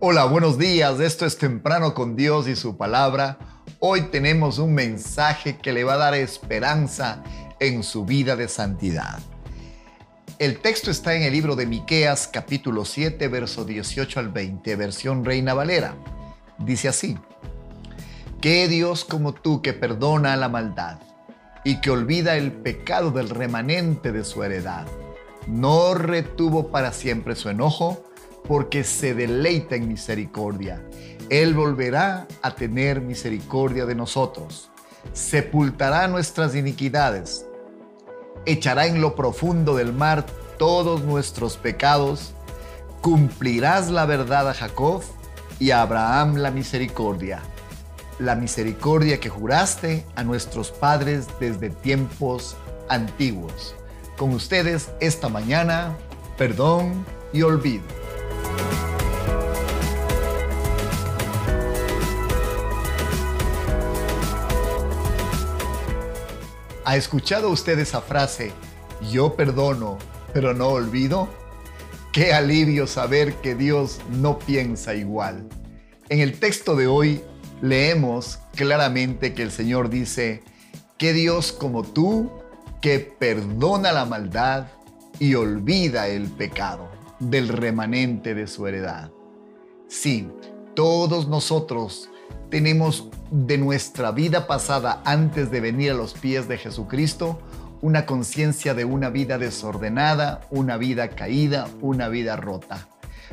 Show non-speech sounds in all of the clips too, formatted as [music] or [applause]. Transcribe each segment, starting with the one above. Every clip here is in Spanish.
Hola, buenos días. Esto es Temprano con Dios y su palabra. Hoy tenemos un mensaje que le va a dar esperanza en su vida de santidad. El texto está en el libro de Miqueas, capítulo 7, verso 18 al 20, versión Reina Valera. Dice así: ¿Qué Dios como tú que perdona la maldad y que olvida el pecado del remanente de su heredad? No retuvo para siempre su enojo porque se deleita en misericordia. Él volverá a tener misericordia de nosotros. Sepultará nuestras iniquidades. Echará en lo profundo del mar todos nuestros pecados. Cumplirás la verdad a Jacob y a Abraham la misericordia. La misericordia que juraste a nuestros padres desde tiempos antiguos. Con ustedes esta mañana, perdón y olvido. ¿Ha escuchado usted esa frase, yo perdono, pero no olvido? Qué alivio saber que Dios no piensa igual. En el texto de hoy leemos claramente que el Señor dice, que Dios como tú, que perdona la maldad y olvida el pecado del remanente de su heredad. Sí, todos nosotros tenemos de nuestra vida pasada antes de venir a los pies de Jesucristo una conciencia de una vida desordenada, una vida caída, una vida rota.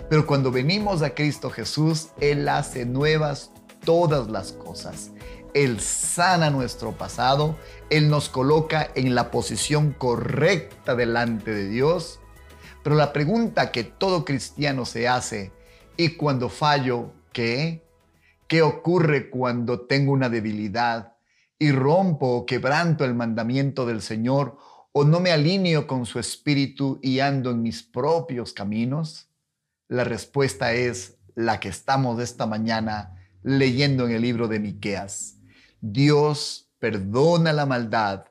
Pero cuando venimos a Cristo Jesús, Él hace nuevas todas las cosas. Él sana nuestro pasado, Él nos coloca en la posición correcta delante de Dios. Pero la pregunta que todo cristiano se hace, ¿y cuando fallo, qué? ¿Qué ocurre cuando tengo una debilidad y rompo o quebranto el mandamiento del Señor o no me alineo con su espíritu y ando en mis propios caminos? La respuesta es la que estamos esta mañana leyendo en el libro de Miqueas. Dios perdona la maldad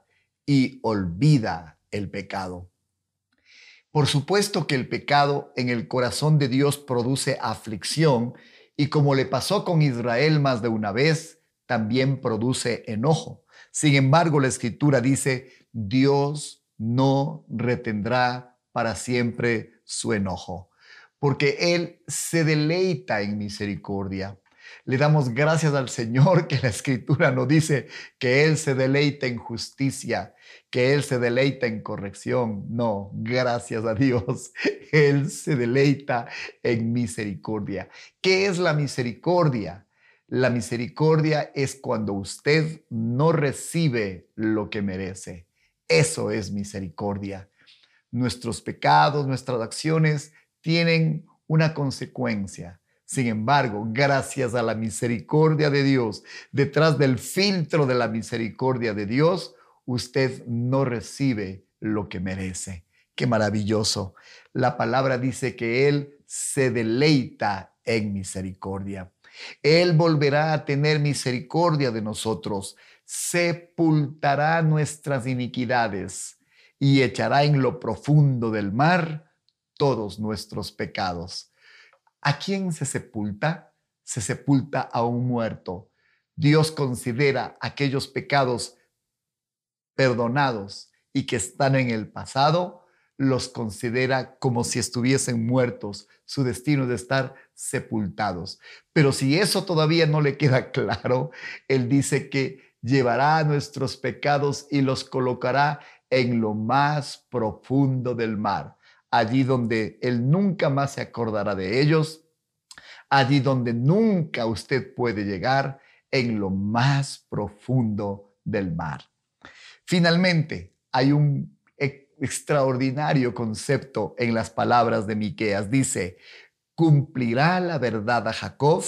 y olvida el pecado. Por supuesto que el pecado en el corazón de Dios produce aflicción y como le pasó con Israel más de una vez, también produce enojo. Sin embargo, la escritura dice, Dios no retendrá para siempre su enojo, porque Él se deleita en misericordia. Le damos gracias al Señor que la escritura nos dice que Él se deleita en justicia, que Él se deleita en corrección. No, gracias a Dios, [laughs] Él se deleita en misericordia. ¿Qué es la misericordia? La misericordia es cuando usted no recibe lo que merece. Eso es misericordia. Nuestros pecados, nuestras acciones tienen una consecuencia. Sin embargo, gracias a la misericordia de Dios, detrás del filtro de la misericordia de Dios, usted no recibe lo que merece. Qué maravilloso. La palabra dice que Él se deleita en misericordia. Él volverá a tener misericordia de nosotros, sepultará nuestras iniquidades y echará en lo profundo del mar todos nuestros pecados. ¿A quién se sepulta? Se sepulta a un muerto. Dios considera aquellos pecados perdonados y que están en el pasado, los considera como si estuviesen muertos. Su destino es de estar sepultados. Pero si eso todavía no le queda [laughs] claro, Él dice que llevará nuestros pecados y los colocará en lo más profundo del mar allí donde Él nunca más se acordará de ellos, allí donde nunca usted puede llegar, en lo más profundo del mar. Finalmente, hay un extraordinario concepto en las palabras de Miqueas. Dice, cumplirá la verdad a Jacob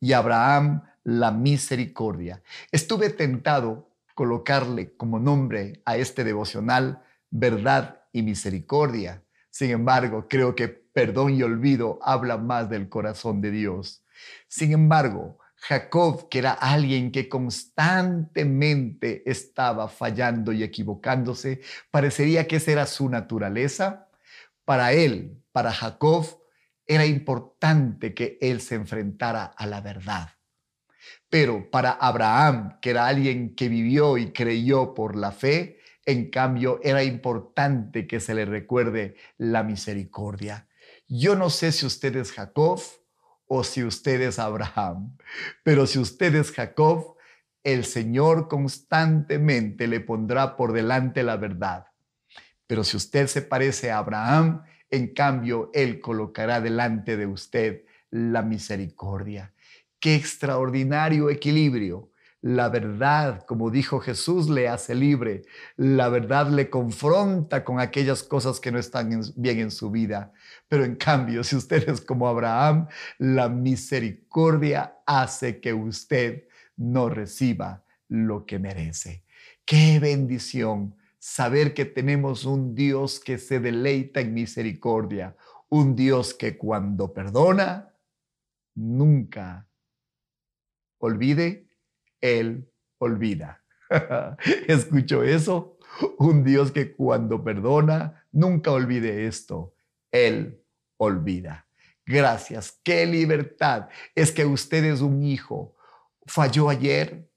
y Abraham la misericordia. Estuve tentado colocarle como nombre a este devocional verdad y misericordia, sin embargo, creo que perdón y olvido habla más del corazón de Dios. Sin embargo, Jacob, que era alguien que constantemente estaba fallando y equivocándose, parecería que esa era su naturaleza. Para él, para Jacob, era importante que él se enfrentara a la verdad. Pero para Abraham, que era alguien que vivió y creyó por la fe, en cambio era importante que se le recuerde la misericordia. Yo no sé si usted es Jacob o si usted es Abraham, pero si usted es Jacob, el Señor constantemente le pondrá por delante la verdad. Pero si usted se parece a Abraham, en cambio, Él colocará delante de usted la misericordia. Qué extraordinario equilibrio. La verdad, como dijo Jesús, le hace libre. La verdad le confronta con aquellas cosas que no están bien en su vida. Pero en cambio, si usted es como Abraham, la misericordia hace que usted no reciba lo que merece. Qué bendición saber que tenemos un Dios que se deleita en misericordia, un Dios que cuando perdona, nunca olvide, Él olvida. [laughs] ¿Escucho eso? Un Dios que cuando perdona, nunca olvide esto, Él olvida. Gracias, qué libertad. Es que usted es un hijo. Falló ayer,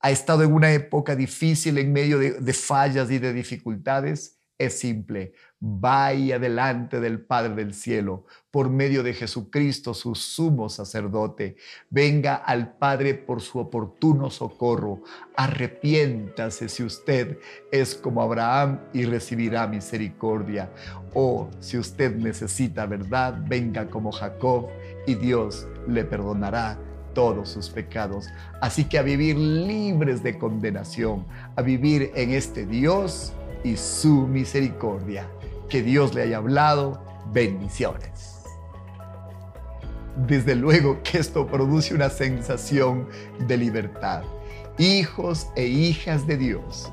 ha estado en una época difícil en medio de, fallas y de dificultades, es simple. Vaya delante del Padre del Cielo por medio de Jesucristo, su sumo sacerdote. Venga al Padre por su oportuno socorro. Arrepiéntase si usted es como Abraham y recibirá misericordia. O si usted necesita verdad, venga como Jacob y Dios le perdonará todos sus pecados. Así que a vivir libres de condenación, a vivir en este Dios y su misericordia. Que Dios le haya hablado. Bendiciones. Desde luego que esto produce una sensación de libertad. Hijos e hijas de Dios,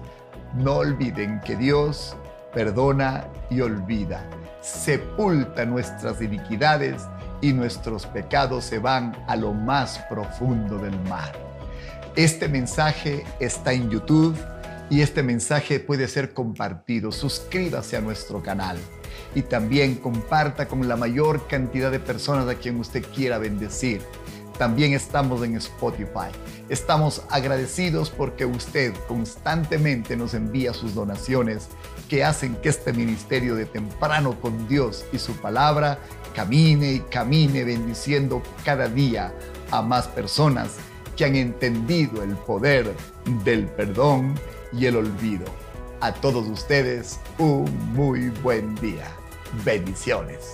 no olviden que Dios perdona y olvida, sepulta nuestras iniquidades y nuestros pecados se van a lo más profundo del mar. Este mensaje está en YouTube y este mensaje puede ser compartido. Suscríbase a nuestro canal y también comparta con la mayor cantidad de personas a quien usted quiera bendecir. También estamos en Spotify. Estamos agradecidos porque usted constantemente nos envía sus donaciones que hacen que este ministerio de temprano con Dios y su palabra camine y camine bendiciendo cada día a más personas que han entendido el poder del perdón y el olvido. A todos ustedes un muy buen día. Bendiciones.